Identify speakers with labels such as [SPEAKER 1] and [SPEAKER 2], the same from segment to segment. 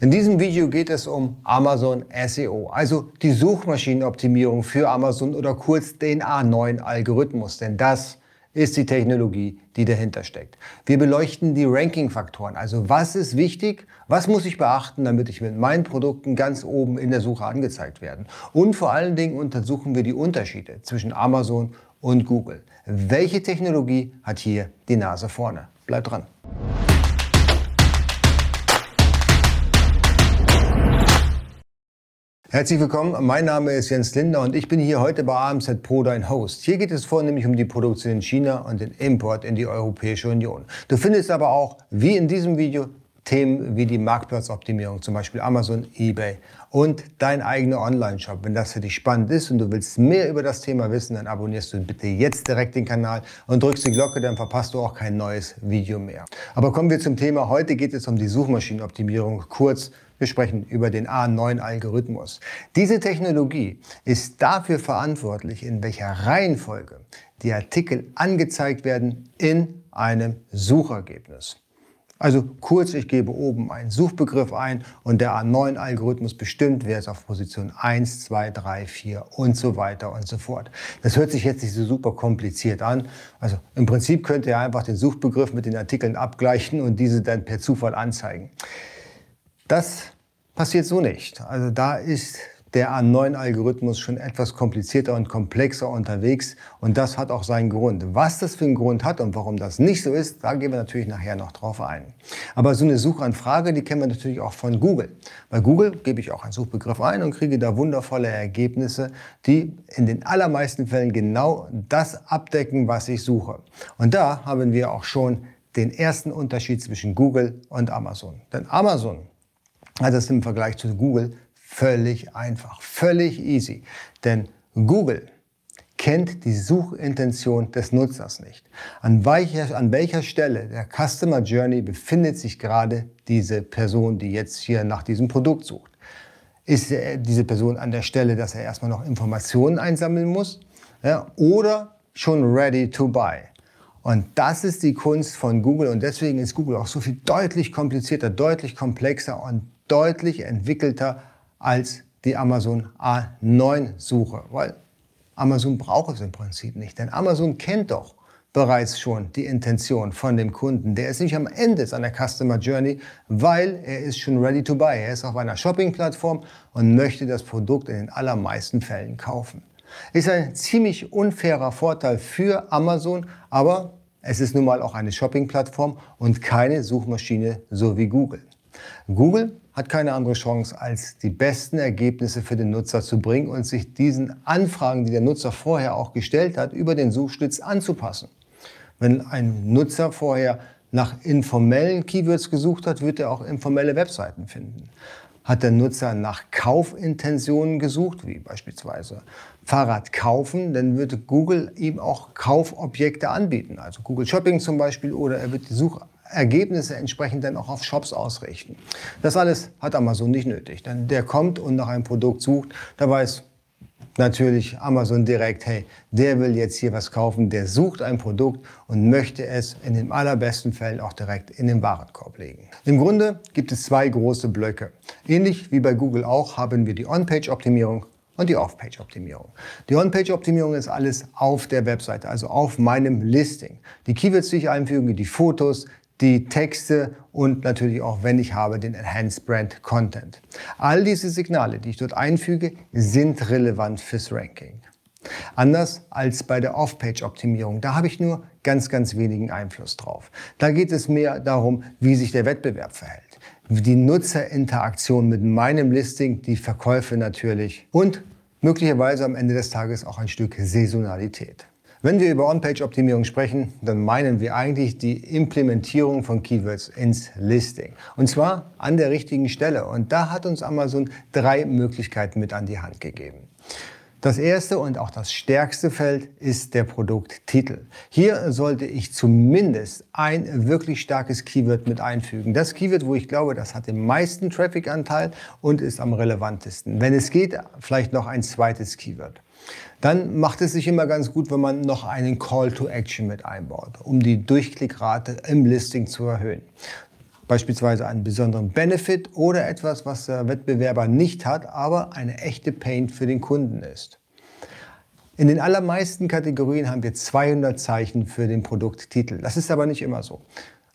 [SPEAKER 1] In diesem Video geht es um Amazon SEO, also die Suchmaschinenoptimierung für Amazon oder kurz den A9-Algorithmus, denn das ist die Technologie, die dahinter steckt. Wir beleuchten die Ranking-Faktoren, also was ist wichtig, was muss ich beachten, damit ich mit meinen Produkten ganz oben in der Suche angezeigt werden. Und vor allen Dingen untersuchen wir die Unterschiede zwischen Amazon und Google. Welche Technologie hat hier die Nase vorne? Bleibt dran. Herzlich willkommen, mein Name ist Jens Linder und ich bin hier heute bei AMZ Pro, dein Host. Hier geht es vornehmlich um die Produktion in China und den Import in die Europäische Union. Du findest aber auch, wie in diesem Video, Themen wie die Marktplatzoptimierung, zum Beispiel Amazon, eBay und dein eigener Online-Shop. Wenn das für dich spannend ist und du willst mehr über das Thema wissen, dann abonnierst du bitte jetzt direkt den Kanal und drückst die Glocke, dann verpasst du auch kein neues Video mehr. Aber kommen wir zum Thema. Heute geht es um die Suchmaschinenoptimierung, kurz wir sprechen über den A9-Algorithmus. Diese Technologie ist dafür verantwortlich, in welcher Reihenfolge die Artikel angezeigt werden in einem Suchergebnis. Also kurz, ich gebe oben einen Suchbegriff ein und der A9-Algorithmus bestimmt, wer ist auf Position 1, 2, 3, 4 und so weiter und so fort. Das hört sich jetzt nicht so super kompliziert an. Also im Prinzip könnt ihr einfach den Suchbegriff mit den Artikeln abgleichen und diese dann per Zufall anzeigen. Das passiert so nicht. Also da ist der A9-Algorithmus schon etwas komplizierter und komplexer unterwegs und das hat auch seinen Grund. Was das für einen Grund hat und warum das nicht so ist, da gehen wir natürlich nachher noch drauf ein. Aber so eine Suchanfrage, die kennen wir natürlich auch von Google. Bei Google gebe ich auch einen Suchbegriff ein und kriege da wundervolle Ergebnisse, die in den allermeisten Fällen genau das abdecken, was ich suche. Und da haben wir auch schon den ersten Unterschied zwischen Google und Amazon. Denn Amazon also das ist im Vergleich zu Google völlig einfach, völlig easy. Denn Google kennt die Suchintention des Nutzers nicht. An welcher, an welcher Stelle der Customer Journey befindet sich gerade diese Person, die jetzt hier nach diesem Produkt sucht? Ist diese Person an der Stelle, dass er erstmal noch Informationen einsammeln muss? Ja, oder schon ready to buy? Und das ist die Kunst von Google und deswegen ist Google auch so viel deutlich komplizierter, deutlich komplexer und deutlich entwickelter als die Amazon A9-Suche, weil Amazon braucht es im Prinzip nicht, denn Amazon kennt doch bereits schon die Intention von dem Kunden. Der ist nicht am Ende seiner Customer Journey, weil er ist schon ready to buy. Er ist auf einer Shopping-Plattform und möchte das Produkt in den allermeisten Fällen kaufen. Ist ein ziemlich unfairer Vorteil für Amazon, aber es ist nun mal auch eine Shopping-Plattform und keine Suchmaschine so wie Google. Google hat keine andere Chance, als die besten Ergebnisse für den Nutzer zu bringen und sich diesen Anfragen, die der Nutzer vorher auch gestellt hat, über den Suchschlitz anzupassen. Wenn ein Nutzer vorher nach informellen Keywords gesucht hat, wird er auch informelle Webseiten finden. Hat der Nutzer nach Kaufintentionen gesucht, wie beispielsweise Fahrrad kaufen, dann wird Google ihm auch Kaufobjekte anbieten, also Google Shopping zum Beispiel, oder er wird die Such Ergebnisse entsprechend dann auch auf Shops ausrichten. Das alles hat Amazon nicht nötig, denn der kommt und nach einem Produkt sucht, da weiß natürlich Amazon direkt, hey, der will jetzt hier was kaufen, der sucht ein Produkt und möchte es in den allerbesten Fällen auch direkt in den Warenkorb legen. Im Grunde gibt es zwei große Blöcke. Ähnlich wie bei Google auch haben wir die On-Page-Optimierung und die Off-Page-Optimierung. Die On-Page-Optimierung ist alles auf der Webseite, also auf meinem Listing. Die Keywords, die ich einfüge, die Fotos, die Texte und natürlich auch, wenn ich habe, den Enhanced Brand Content. All diese Signale, die ich dort einfüge, sind relevant fürs Ranking. Anders als bei der Off-Page-Optimierung. Da habe ich nur ganz, ganz wenigen Einfluss drauf. Da geht es mehr darum, wie sich der Wettbewerb verhält. Die Nutzerinteraktion mit meinem Listing, die Verkäufe natürlich und möglicherweise am Ende des Tages auch ein Stück Saisonalität. Wenn wir über On-Page-Optimierung sprechen, dann meinen wir eigentlich die Implementierung von Keywords ins Listing. Und zwar an der richtigen Stelle. Und da hat uns Amazon drei Möglichkeiten mit an die Hand gegeben. Das erste und auch das stärkste Feld ist der Produkttitel. Hier sollte ich zumindest ein wirklich starkes Keyword mit einfügen. Das Keyword, wo ich glaube, das hat den meisten Traffic-Anteil und ist am relevantesten. Wenn es geht, vielleicht noch ein zweites Keyword. Dann macht es sich immer ganz gut, wenn man noch einen Call to Action mit einbaut, um die Durchklickrate im Listing zu erhöhen. beispielsweise einen besonderen Benefit oder etwas, was der Wettbewerber nicht hat, aber eine echte Pain für den Kunden ist. In den allermeisten Kategorien haben wir 200 Zeichen für den Produkttitel. Das ist aber nicht immer so.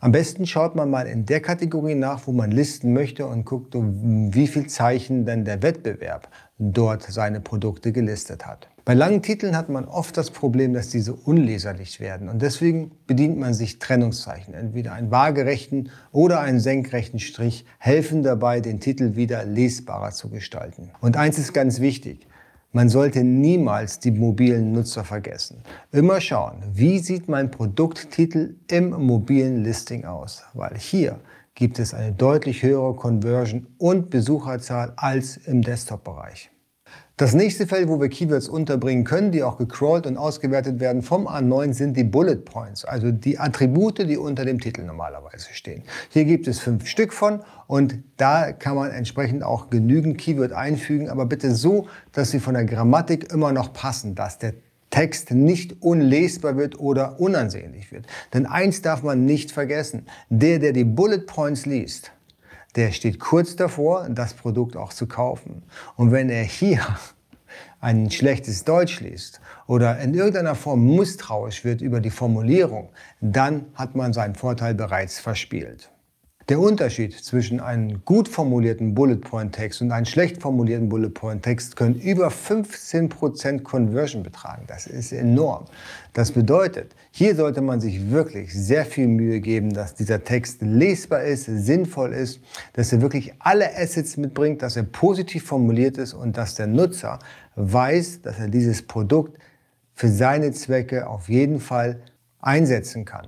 [SPEAKER 1] Am besten schaut man mal in der Kategorie nach, wo man listen möchte und guckt, wie viel Zeichen denn der Wettbewerb dort seine Produkte gelistet hat. Bei langen Titeln hat man oft das Problem, dass diese unleserlich werden und deswegen bedient man sich Trennungszeichen. Entweder einen waagerechten oder einen senkrechten Strich helfen dabei, den Titel wieder lesbarer zu gestalten. Und eins ist ganz wichtig. Man sollte niemals die mobilen Nutzer vergessen. Immer schauen, wie sieht mein Produkttitel im mobilen Listing aus, weil hier gibt es eine deutlich höhere Conversion und Besucherzahl als im Desktop-Bereich. Das nächste Feld, wo wir Keywords unterbringen können, die auch gecrawlt und ausgewertet werden vom A9, sind die Bullet Points, also die Attribute, die unter dem Titel normalerweise stehen. Hier gibt es fünf Stück von und da kann man entsprechend auch genügend Keyword einfügen, aber bitte so, dass sie von der Grammatik immer noch passen, dass der Text nicht unlesbar wird oder unansehnlich wird. Denn eins darf man nicht vergessen, der, der die Bullet Points liest, der steht kurz davor, das Produkt auch zu kaufen. Und wenn er hier ein schlechtes Deutsch liest oder in irgendeiner Form misstrauisch wird über die Formulierung, dann hat man seinen Vorteil bereits verspielt. Der Unterschied zwischen einem gut formulierten Bullet Point Text und einem schlecht formulierten Bullet Point Text können über 15% Conversion betragen. Das ist enorm. Das bedeutet, hier sollte man sich wirklich sehr viel Mühe geben, dass dieser Text lesbar ist, sinnvoll ist, dass er wirklich alle Assets mitbringt, dass er positiv formuliert ist und dass der Nutzer weiß, dass er dieses Produkt für seine Zwecke auf jeden Fall einsetzen kann.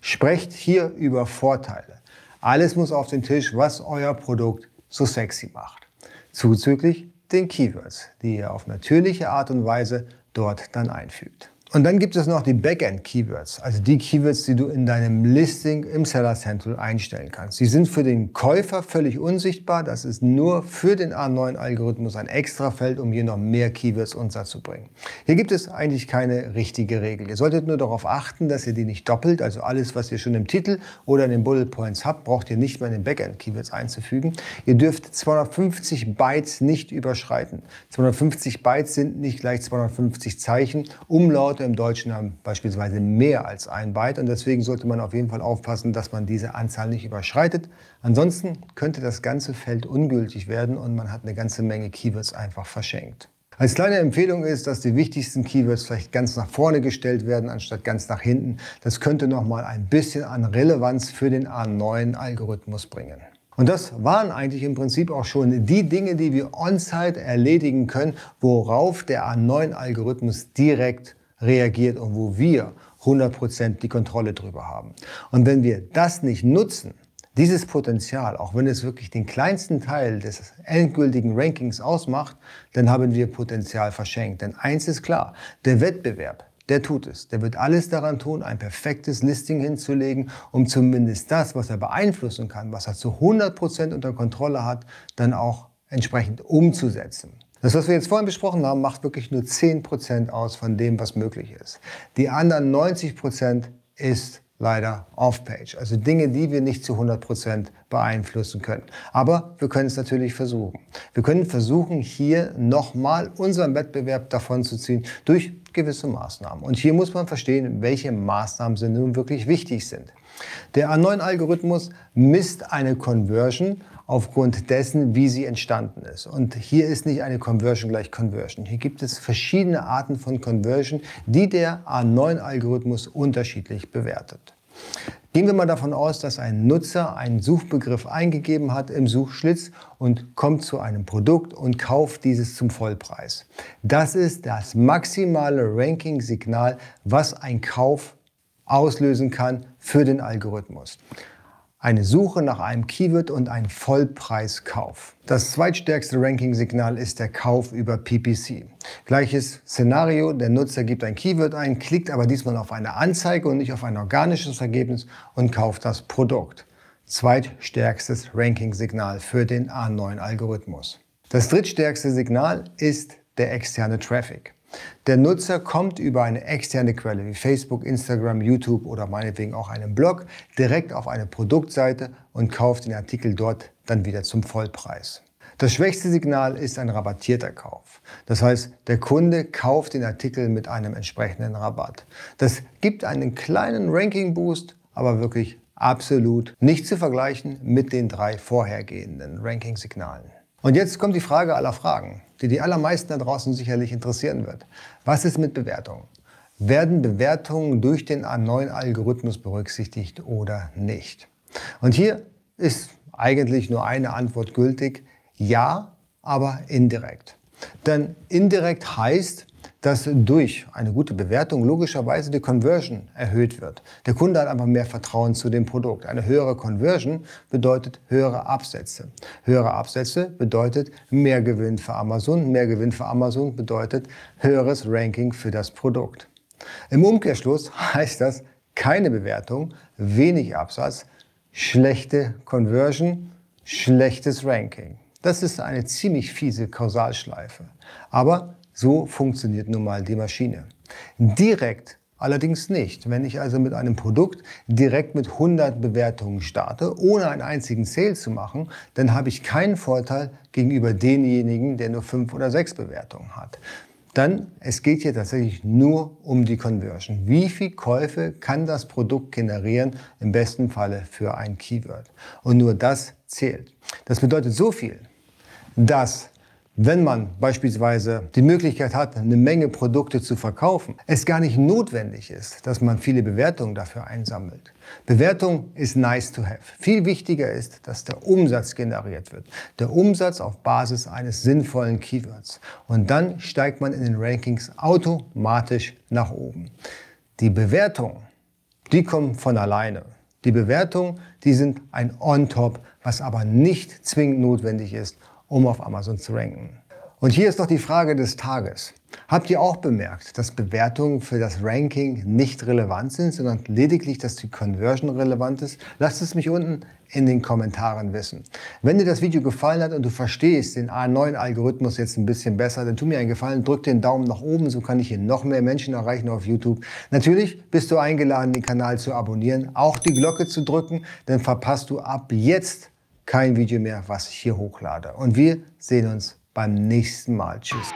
[SPEAKER 1] Sprecht hier über Vorteile. Alles muss auf den Tisch, was euer Produkt so sexy macht. Zuzüglich den Keywords, die ihr auf natürliche Art und Weise dort dann einfügt. Und dann gibt es noch die Backend-Keywords, also die Keywords, die du in deinem Listing im Seller Central einstellen kannst. Die sind für den Käufer völlig unsichtbar. Das ist nur für den A9-Algorithmus ein extra Feld, um hier noch mehr Keywords unterzubringen. Hier gibt es eigentlich keine richtige Regel. Ihr solltet nur darauf achten, dass ihr die nicht doppelt. Also alles, was ihr schon im Titel oder in den Bullet Points habt, braucht ihr nicht mehr in den Backend-Keywords einzufügen. Ihr dürft 250 Bytes nicht überschreiten. 250 Bytes sind nicht gleich 250 Zeichen. Umlaute im Deutschen haben beispielsweise mehr als ein Byte und deswegen sollte man auf jeden Fall aufpassen, dass man diese Anzahl nicht überschreitet. Ansonsten könnte das ganze Feld ungültig werden und man hat eine ganze Menge Keywords einfach verschenkt. Als kleine Empfehlung ist, dass die wichtigsten Keywords vielleicht ganz nach vorne gestellt werden, anstatt ganz nach hinten. Das könnte nochmal ein bisschen an Relevanz für den A9-Algorithmus bringen. Und das waren eigentlich im Prinzip auch schon die Dinge, die wir on-site erledigen können, worauf der A9-Algorithmus direkt reagiert und wo wir 100% die Kontrolle drüber haben. Und wenn wir das nicht nutzen, dieses Potenzial, auch wenn es wirklich den kleinsten Teil des endgültigen Rankings ausmacht, dann haben wir Potenzial verschenkt. Denn eins ist klar, der Wettbewerb, der tut es. Der wird alles daran tun, ein perfektes Listing hinzulegen, um zumindest das, was er beeinflussen kann, was er zu 100% unter Kontrolle hat, dann auch entsprechend umzusetzen. Das, was wir jetzt vorhin besprochen haben, macht wirklich nur 10% aus von dem, was möglich ist. Die anderen 90% ist leider off-page. Also Dinge, die wir nicht zu 100% beeinflussen können. Aber wir können es natürlich versuchen. Wir können versuchen, hier nochmal unseren Wettbewerb davon zu ziehen durch gewisse Maßnahmen. Und hier muss man verstehen, welche Maßnahmen sind nun wirklich wichtig sind. Der A9-Algorithmus misst eine Conversion aufgrund dessen, wie sie entstanden ist. Und hier ist nicht eine Conversion gleich Conversion. Hier gibt es verschiedene Arten von Conversion, die der A9-Algorithmus unterschiedlich bewertet. Gehen wir mal davon aus, dass ein Nutzer einen Suchbegriff eingegeben hat im Suchschlitz und kommt zu einem Produkt und kauft dieses zum Vollpreis. Das ist das maximale Ranking-Signal, was ein Kauf auslösen kann für den Algorithmus eine Suche nach einem Keyword und ein Vollpreiskauf. Das zweitstärkste Ranking-Signal ist der Kauf über PPC. Gleiches Szenario, der Nutzer gibt ein Keyword ein, klickt aber diesmal auf eine Anzeige und nicht auf ein organisches Ergebnis und kauft das Produkt. Zweitstärkstes Ranking-Signal für den A9-Algorithmus. Das drittstärkste Signal ist der externe Traffic. Der Nutzer kommt über eine externe Quelle wie Facebook, Instagram, YouTube oder meinetwegen auch einen Blog direkt auf eine Produktseite und kauft den Artikel dort dann wieder zum Vollpreis. Das schwächste Signal ist ein rabattierter Kauf. Das heißt, der Kunde kauft den Artikel mit einem entsprechenden Rabatt. Das gibt einen kleinen Ranking-Boost, aber wirklich absolut nicht zu vergleichen mit den drei vorhergehenden Ranking-Signalen. Und jetzt kommt die Frage aller Fragen, die die allermeisten da draußen sicherlich interessieren wird. Was ist mit Bewertungen? Werden Bewertungen durch den neuen Algorithmus berücksichtigt oder nicht? Und hier ist eigentlich nur eine Antwort gültig. Ja, aber indirekt. Denn indirekt heißt, dass durch eine gute Bewertung logischerweise die Conversion erhöht wird. Der Kunde hat einfach mehr Vertrauen zu dem Produkt. Eine höhere Conversion bedeutet höhere Absätze. Höhere Absätze bedeutet mehr Gewinn für Amazon. Mehr Gewinn für Amazon bedeutet höheres Ranking für das Produkt. Im Umkehrschluss heißt das keine Bewertung, wenig Absatz, schlechte Conversion, schlechtes Ranking. Das ist eine ziemlich fiese Kausalschleife. Aber so funktioniert nun mal die Maschine. Direkt allerdings nicht. Wenn ich also mit einem Produkt direkt mit 100 Bewertungen starte, ohne einen einzigen Sale zu machen, dann habe ich keinen Vorteil gegenüber denjenigen, der nur 5 oder 6 Bewertungen hat. Dann, es geht hier tatsächlich nur um die Conversion. Wie viel Käufe kann das Produkt generieren, im besten Falle für ein Keyword? Und nur das zählt. Das bedeutet so viel, dass wenn man beispielsweise die Möglichkeit hat, eine Menge Produkte zu verkaufen, es gar nicht notwendig ist, dass man viele Bewertungen dafür einsammelt. Bewertung ist nice to have. Viel wichtiger ist, dass der Umsatz generiert wird. Der Umsatz auf Basis eines sinnvollen Keywords. Und dann steigt man in den Rankings automatisch nach oben. Die Bewertung, die kommen von alleine. Die Bewertungen, die sind ein On-Top, was aber nicht zwingend notwendig ist, um auf Amazon zu ranken. Und hier ist noch die Frage des Tages. Habt ihr auch bemerkt, dass Bewertungen für das Ranking nicht relevant sind, sondern lediglich, dass die Conversion relevant ist? Lasst es mich unten in den Kommentaren wissen. Wenn dir das Video gefallen hat und du verstehst den neuen Algorithmus jetzt ein bisschen besser, dann tu mir einen Gefallen, drück den Daumen nach oben, so kann ich hier noch mehr Menschen erreichen auf YouTube. Natürlich bist du eingeladen, den Kanal zu abonnieren, auch die Glocke zu drücken, dann verpasst du ab jetzt kein Video mehr, was ich hier hochlade. Und wir sehen uns beim nächsten Mal. Tschüss.